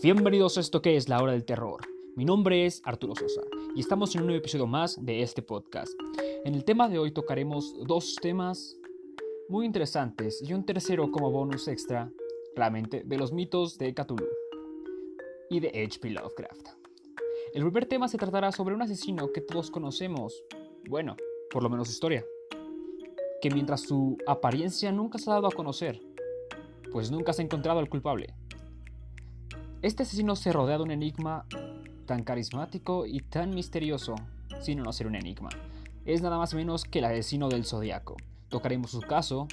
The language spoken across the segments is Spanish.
Bienvenidos a esto que es la hora del terror. Mi nombre es Arturo Sosa y estamos en un nuevo episodio más de este podcast. En el tema de hoy tocaremos dos temas muy interesantes y un tercero como bonus extra, claramente, de los mitos de Cthulhu y de H.P. Lovecraft. El primer tema se tratará sobre un asesino que todos conocemos, bueno, por lo menos historia, que mientras su apariencia nunca se ha dado a conocer, pues nunca se ha encontrado al culpable. Este asesino se rodea de un enigma tan carismático y tan misterioso, sin no ser un enigma. Es nada más o menos que el asesino del zodiaco. Tocaremos su caso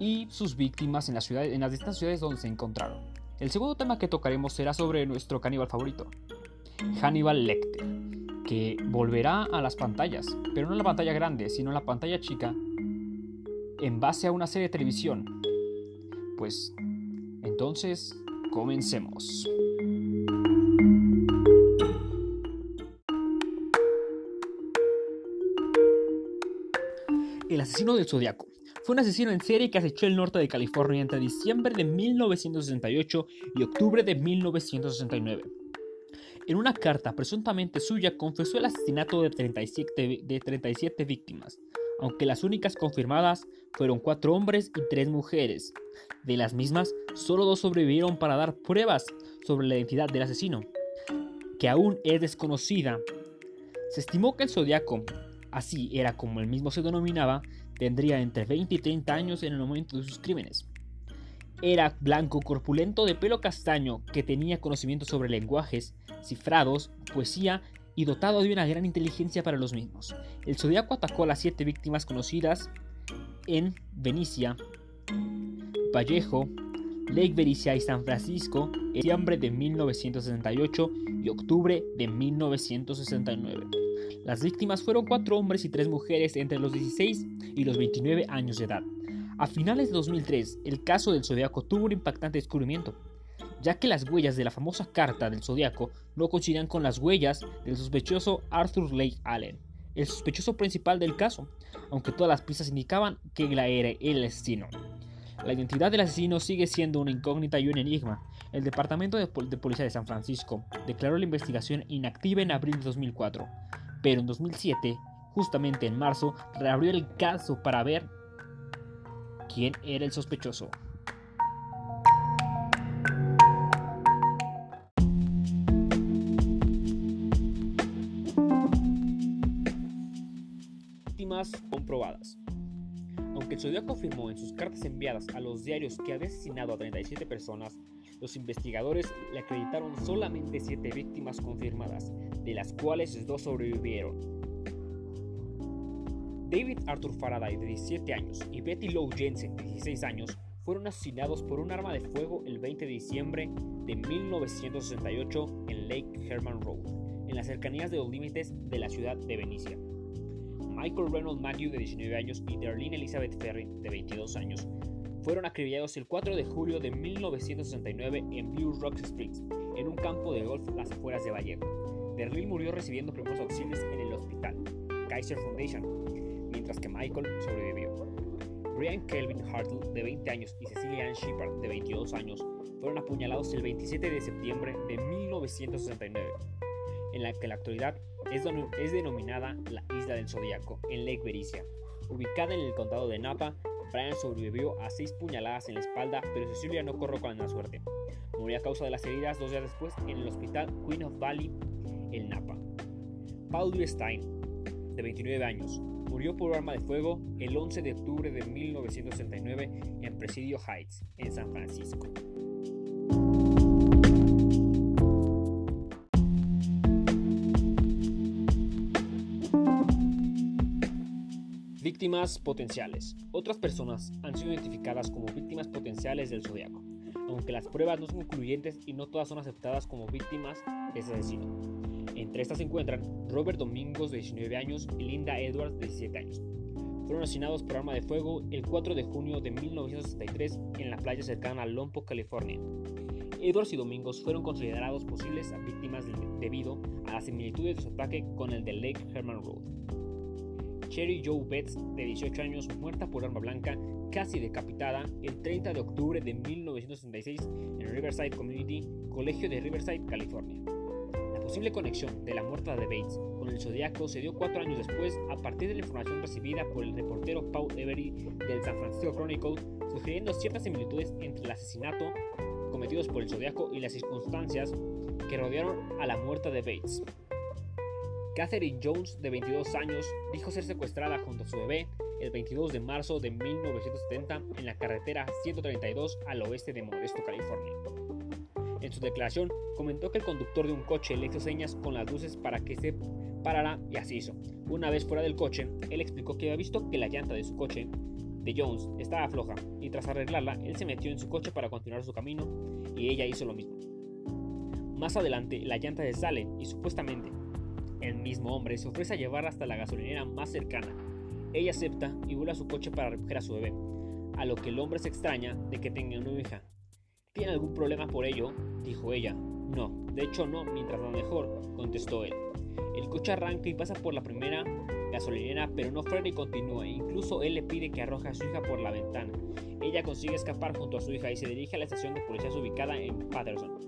y sus víctimas en, la ciudad, en las distintas ciudades donde se encontraron. El segundo tema que tocaremos será sobre nuestro caníbal favorito, Hannibal Lecter, que volverá a las pantallas, pero no en la pantalla grande, sino en la pantalla chica, en base a una serie de televisión. Pues entonces Comencemos. El asesino del Zodiaco fue un asesino en serie que acechó el norte de California entre diciembre de 1968 y octubre de 1969. En una carta presuntamente suya confesó el asesinato de 37, de 37 víctimas, aunque las únicas confirmadas fueron cuatro hombres y tres mujeres. De las mismas, solo dos sobrevivieron para dar pruebas sobre la identidad del asesino, que aún es desconocida. Se estimó que el zodiaco, así era como él mismo se denominaba, tendría entre 20 y 30 años en el momento de sus crímenes. Era blanco, corpulento, de pelo castaño, que tenía conocimiento sobre lenguajes, cifrados, poesía y dotado de una gran inteligencia para los mismos. El Zodíaco atacó a las siete víctimas conocidas en Venecia, Vallejo, Lake Vericia y San Francisco en diciembre de 1968 y octubre de 1969. Las víctimas fueron cuatro hombres y tres mujeres entre los 16 y los 29 años de edad. A finales de 2003, el caso del Zodiaco tuvo un impactante descubrimiento ya que las huellas de la famosa carta del zodiaco no coincidían con las huellas del sospechoso Arthur Lake Allen, el sospechoso principal del caso, aunque todas las pistas indicaban que él era el asesino. La identidad del asesino sigue siendo una incógnita y un enigma. El Departamento de, de, Policía de San Francisco declaró la investigación inactiva en abril de 2004, pero en 2007, justamente en marzo, reabrió el caso para ver quién era el sospechoso. Comprobadas. Aunque el Zodíaco afirmó en sus cartas enviadas a los diarios que había asesinado a 37 personas, los investigadores le acreditaron solamente 7 víctimas confirmadas, de las cuales dos sobrevivieron. David Arthur Faraday, de 17 años, y Betty Lou Jensen, de 16 años, fueron asesinados por un arma de fuego el 20 de diciembre de 1968 en Lake Herman Road, en las cercanías de los límites de la ciudad de Venecia. Michael Reynolds Matthew, de 19 años, y Darlene Elizabeth Ferry, de 22 años, fueron acribillados el 4 de julio de 1969 en Blue Rock Springs, en un campo de golf a las afueras de Vallejo. Darlene murió recibiendo primeros auxilios en el hospital Kaiser Foundation, mientras que Michael sobrevivió. Brian Kelvin Hartle, de 20 años, y Cecilia Ann Shepard, de 22 años, fueron apuñalados el 27 de septiembre de 1969 en la que en la actualidad es, denominada la Isla del Zodíaco, en Lake Bericia. Ubicada en el condado de Napa, Brian sobrevivió a seis puñaladas en la espalda, pero Cecilia no corrió con la suerte. Murió a causa de las heridas dos días después en el hospital Queen of Valley, en Napa. Paul Stein, de 29 años, murió por arma de fuego el 11 de octubre de 1969 en Presidio Heights, en San Francisco. Víctimas potenciales. Otras personas han sido identificadas como víctimas potenciales del zodiaco, aunque las pruebas no son concluyentes y no todas son aceptadas como víctimas de ese asesino. Entre estas se encuentran Robert Domingos, de 19 años, y Linda Edwards, de 17 años. Fueron asesinados por arma de fuego el 4 de junio de 1963 en la playa cercana a Lompoc, California. Edwards y Domingos fueron considerados posibles víctimas debido a la similitud de su ataque con el de Lake Herman Road. Cherry Joe Betts, de 18 años, muerta por arma blanca, casi decapitada el 30 de octubre de 1966 en Riverside Community, Colegio de Riverside, California. La posible conexión de la muerte de Bates con el Zodíaco se dio cuatro años después a partir de la información recibida por el reportero Paul Every del San Francisco Chronicle, sugiriendo ciertas similitudes entre el asesinato cometidos por el Zodíaco y las circunstancias que rodearon a la muerte de Bates. Catherine Jones, de 22 años, dijo ser secuestrada junto a su bebé el 22 de marzo de 1970 en la carretera 132 al oeste de Modesto, California. En su declaración, comentó que el conductor de un coche le hizo señas con las luces para que se parara y así hizo. Una vez fuera del coche, él explicó que había visto que la llanta de su coche, de Jones, estaba floja y tras arreglarla, él se metió en su coche para continuar su camino y ella hizo lo mismo. Más adelante, la llanta se sale y supuestamente el mismo hombre se ofrece a llevarla hasta la gasolinera más cercana. Ella acepta y vuelve a su coche para recoger a su bebé, a lo que el hombre se extraña de que tenga una hija. ¿Tiene algún problema por ello? dijo ella. No, de hecho no, mientras lo mejor, contestó él. El coche arranca y pasa por la primera gasolinera, pero no frena y continúa. Incluso él le pide que arroje a su hija por la ventana. Ella consigue escapar junto a su hija y se dirige a la estación de policía ubicada en Patterson,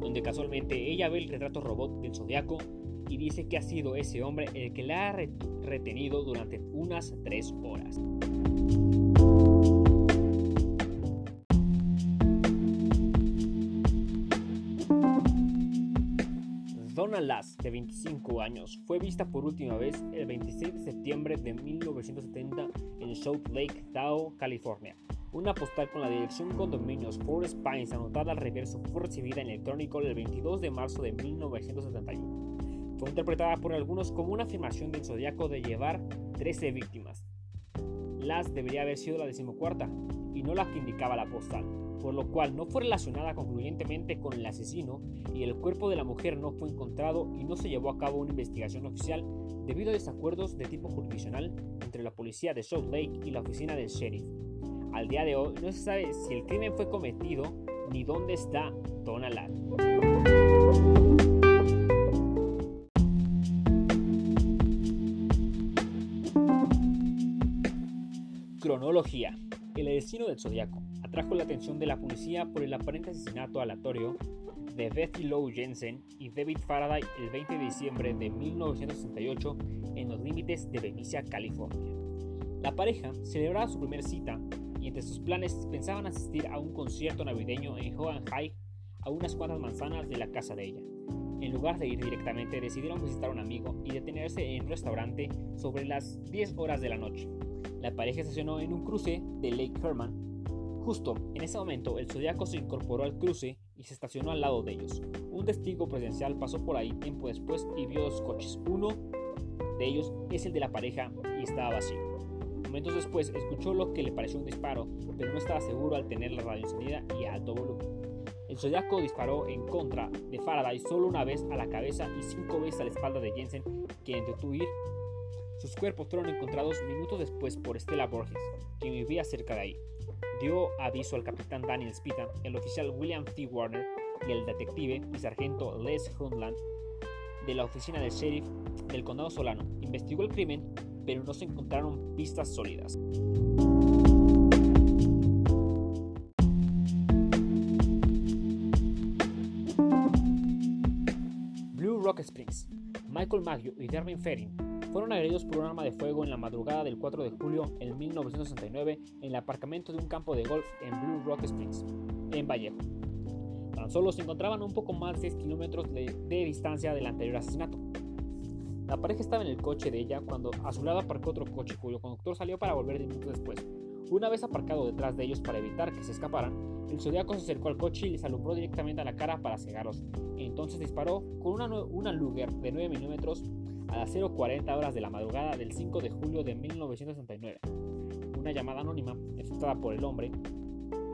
donde casualmente ella ve el retrato robot del zodiaco y dice que ha sido ese hombre el que la ha retenido durante unas tres horas. Donna Lass, de 25 años, fue vista por última vez el 26 de septiembre de 1970 en South Lake Tahoe, California. Una postal con la dirección condominios Forest Pines anotada al reverso fue recibida en electrónico el 22 de marzo de 1971. Fue interpretada por algunos como una afirmación del zodiaco de llevar 13 víctimas. Las debería haber sido la decimocuarta y no la que indicaba la postal, por lo cual no fue relacionada concluyentemente con el asesino y el cuerpo de la mujer no fue encontrado y no se llevó a cabo una investigación oficial debido a desacuerdos de tipo jurisdiccional entre la policía de Salt Lake y la oficina del sheriff. Al día de hoy no se sabe si el crimen fue cometido ni dónde está Donna Cronología. El destino del zodiaco atrajo la atención de la policía por el aparente asesinato aleatorio de Betty Lou Jensen y David Faraday el 20 de diciembre de 1968 en los límites de Benicia, California. La pareja celebraba su primera cita y entre sus planes pensaban asistir a un concierto navideño en Hogan High a unas cuantas manzanas de la casa de ella. En lugar de ir directamente, decidieron visitar a un amigo y detenerse en un restaurante sobre las 10 horas de la noche. La pareja estacionó en un cruce de Lake Herman. Justo en ese momento, el zodiaco se incorporó al cruce y se estacionó al lado de ellos. Un testigo presencial pasó por ahí tiempo después y vio dos coches. Uno de ellos es el de la pareja y estaba vacío. Momentos después escuchó lo que le pareció un disparo, pero no estaba seguro al tener la radio encendida y a alto volumen. El zodiaco disparó en contra de Faraday solo una vez a la cabeza y cinco veces a la espalda de Jensen, quien intentó huir sus cuerpos fueron encontrados minutos después por Stella Borges, quien vivía cerca de ahí. Dio aviso al capitán Daniel Spita, el oficial William T. Warner y el detective y sargento Les Hundland de la oficina del sheriff del condado Solano. Investigó el crimen, pero no se encontraron pistas sólidas. Blue Rock Springs. Michael Maggio y Darwin Ferrin fueron agredidos por un arma de fuego en la madrugada del 4 de julio en 1969 en el aparcamiento de un campo de golf en Blue Rock Springs, en Vallejo. Tan solo se encontraban un poco más de 6 kilómetros de, distancia del anterior asesinato. La pareja estaba en el coche de ella cuando a su lado aparcó otro coche cuyo conductor salió para volver 10 minutos después. Una vez aparcado detrás de ellos para evitar que se escaparan, el zodiaco se acercó al coche y les alumbró directamente a la cara para cegarlos. Entonces disparó con una, una Luger de 9 milímetros a las 0.40 horas de la madrugada del 5 de julio de 1969. Una llamada anónima, efectuada por el hombre,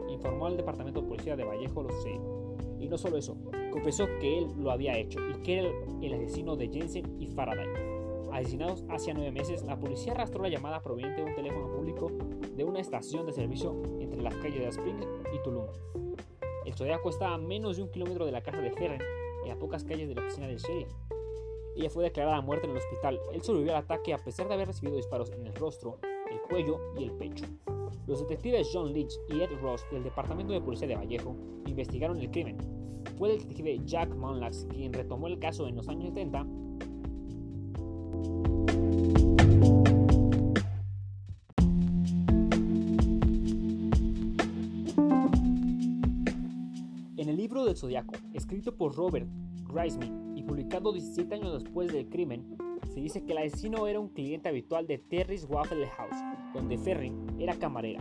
informó al departamento de policía de Vallejo lo sucedido. Y no solo eso, confesó que él lo había hecho y que era el asesino de Jensen y Faraday. Asesinados hace nueve meses, la policía arrastró la llamada proveniente de un teléfono público de una estación de servicio entre las calles de Springs y Tulum. El zodiaco estaba a menos de un kilómetro de la casa de Ferren y a pocas calles de la oficina del sheriff. Ella fue declarada muerta en el hospital. Él sobrevivió al ataque a pesar de haber recibido disparos en el rostro, el cuello y el pecho. Los detectives John Lynch y Ed Ross del Departamento de Policía de Vallejo investigaron el crimen. Fue el detective Jack Monlax quien retomó el caso en los años 70 En el libro del Zodiaco, escrito por Robert y publicado 17 años después del crimen, se dice que el asesino era un cliente habitual de Terry's Waffle House, donde Ferry era camarera.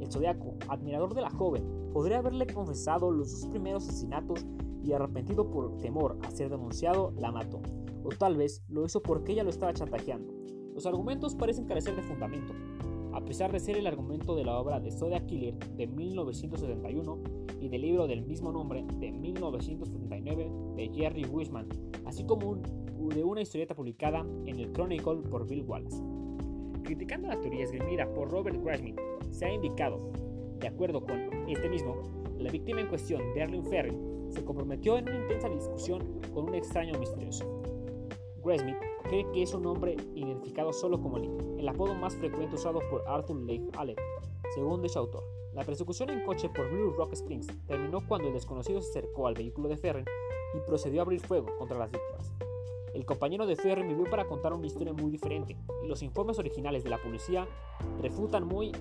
El Zodiaco, admirador de la joven, podría haberle confesado los dos primeros asesinatos y arrepentido por temor a ser denunciado, la mató. O tal vez lo hizo porque ella lo estaba chantajeando. Los argumentos parecen carecer de fundamento. A pesar de ser el argumento de la obra de Zodiac Killer de 1971 y del libro del mismo nombre de 1979 de Jerry Wiseman, así como de una historieta publicada en el Chronicle por Bill Wallace. Criticando la teoría esgrimida por Robert Grassman, se ha indicado, de acuerdo con este mismo, la víctima en cuestión, Darlene Ferry, se comprometió en una intensa discusión con un extraño misterioso. Grassmith cree que es un hombre identificado solo como Lee, el apodo más frecuente usado por Arthur Lake Allen, según dicho autor. La persecución en coche por Blue Rock Springs terminó cuando el desconocido se acercó al vehículo de Ferren y procedió a abrir fuego contra las víctimas. El compañero de Ferren vivió para contar una historia muy diferente, y los informes originales de la policía refutan muy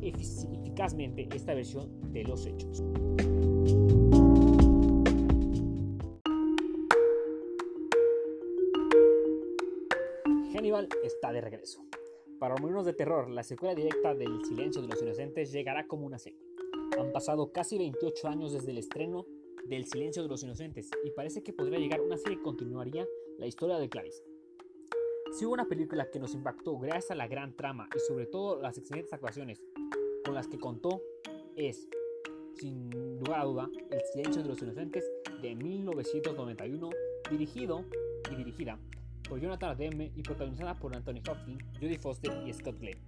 eficazmente esta versión de los hechos. Está de regreso. Para morirnos de terror, la secuela directa del Silencio de los Inocentes llegará como una serie. Han pasado casi 28 años desde el estreno del Silencio de los Inocentes y parece que podría llegar una serie que continuaría la historia de Clarice. Si hubo una película que nos impactó gracias a la gran trama y sobre todo las excelentes actuaciones con las que contó, es, sin lugar a duda, El Silencio de los Inocentes de 1991, dirigido y dirigida por Jonathan Demme y protagonizada por Anthony Hopkins, Judy Foster y Scott Glenn,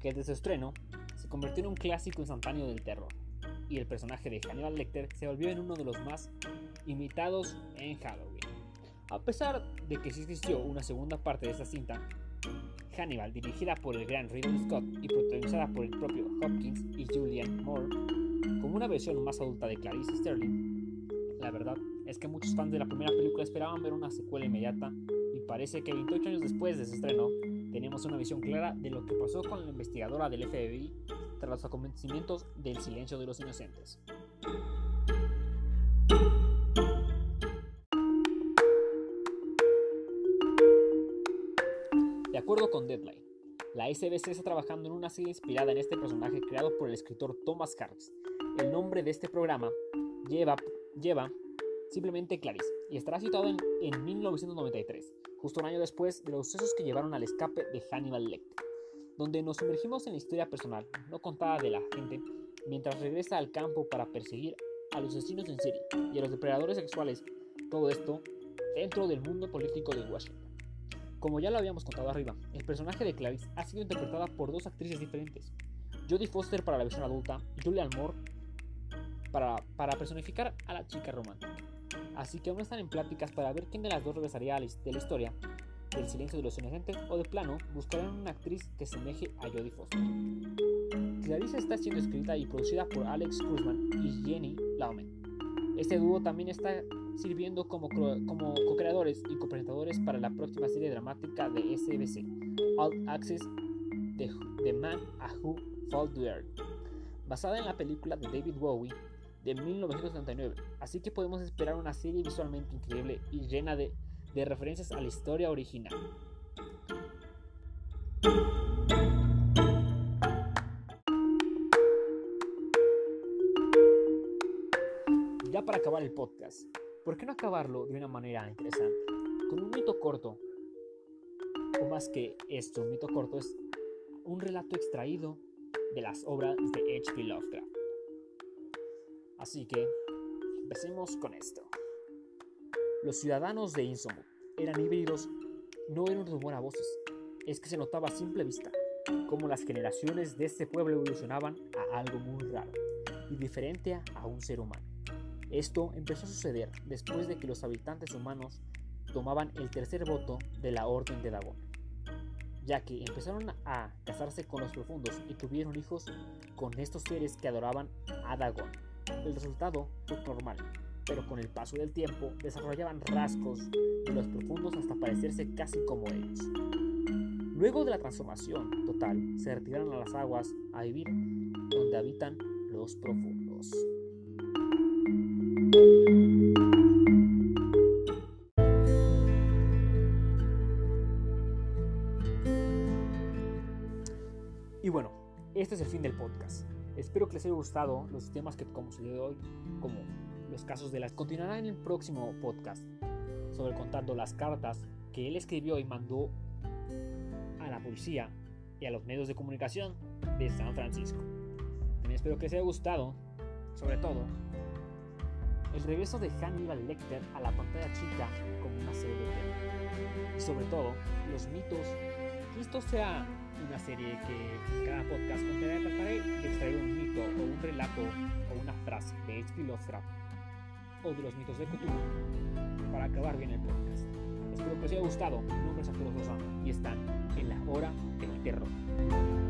que desde su estreno se convirtió en un clásico instantáneo del terror, y el personaje de Hannibal Lecter se volvió en uno de los más imitados en Halloween. A pesar de que sí existió una segunda parte de esta cinta, Hannibal, dirigida por el gran Ridley Scott y protagonizada por el propio Hopkins y Julianne Moore, como una versión más adulta de Clarice Sterling, la verdad es que muchos fans de la primera película esperaban ver una secuela inmediata parece que 28 años después de su estreno, tenemos una visión clara de lo que pasó con la investigadora del FBI tras los acontecimientos del silencio de los inocentes. De acuerdo con Deadline, la SBC está trabajando en una serie inspirada en este personaje creado por el escritor Thomas Harris. El nombre de este programa lleva, lleva simplemente Clarice y estará situado en, en 1993 justo un año después de los sucesos que llevaron al escape de Hannibal Lecter, donde nos sumergimos en la historia personal, no contada de la gente, mientras regresa al campo para perseguir a los asesinos en serie y a los depredadores sexuales, todo esto dentro del mundo político de Washington. Como ya lo habíamos contado arriba, el personaje de Clarice ha sido interpretada por dos actrices diferentes, Jodie Foster para la versión adulta y Julianne Moore para, para personificar a la chica romántica así que aún están en pláticas para ver quién de las dos regresaría de la historia del silencio de los inocentes o de plano buscarán una actriz que semeje a Jodie Foster. Clarice está siendo escrita y producida por Alex Cruzman y Jenny Laumen. Este dúo también está sirviendo como, co-creadores y copresentadores para la próxima serie dramática de SBC, All Access The, The Man a Who Fall to Earth, basada en la película de David Bowie de 1979, así que podemos esperar una serie visualmente increíble y llena de, de referencias a la historia original. Ya para acabar el podcast, ¿por qué no acabarlo de una manera interesante? Con un mito corto, o más que esto, un mito corto es un relato extraído de las obras de H.P. Lovecraft. Así que, empecemos con esto. Los ciudadanos de Innsmouth eran híbridos, no eran un rumor a voces, es que se notaba a simple vista cómo las generaciones de este pueblo evolucionaban a algo muy raro y diferente a un ser humano. Esto empezó a suceder después de que los habitantes humanos tomaban el tercer voto de la Orden de Dagon. ya que empezaron a casarse con los profundos y tuvieron hijos con estos seres que adoraban a Dagon. El resultado fue normal, pero con el paso del tiempo desarrollaban rasgos de los profundos hasta parecerse casi como ellos. Luego de la transformación total, se retiraron a las aguas a vivir donde habitan los profundos. Y bueno, este es el fin del podcast. Espero que les haya gustado los temas que como se le doy, como los casos de las. Continuará en el próximo podcast sobre contando las cartas que él escribió y mandó a la policía y a los medios de comunicación de San Francisco. También espero que les haya gustado, sobre todo, el regreso de Hannibal Lecter a la pantalla chica como una serie de Y sobre todo, los mitos. Esto sea una serie que cada podcast contenga, trataré de extraer un mito o un relato o una frase de H.P. Lovecraft o de los mitos de Cthulhu para acabar bien el podcast. Espero que os haya gustado. Mi nombre es Arturo Sosa y están en la hora del terror.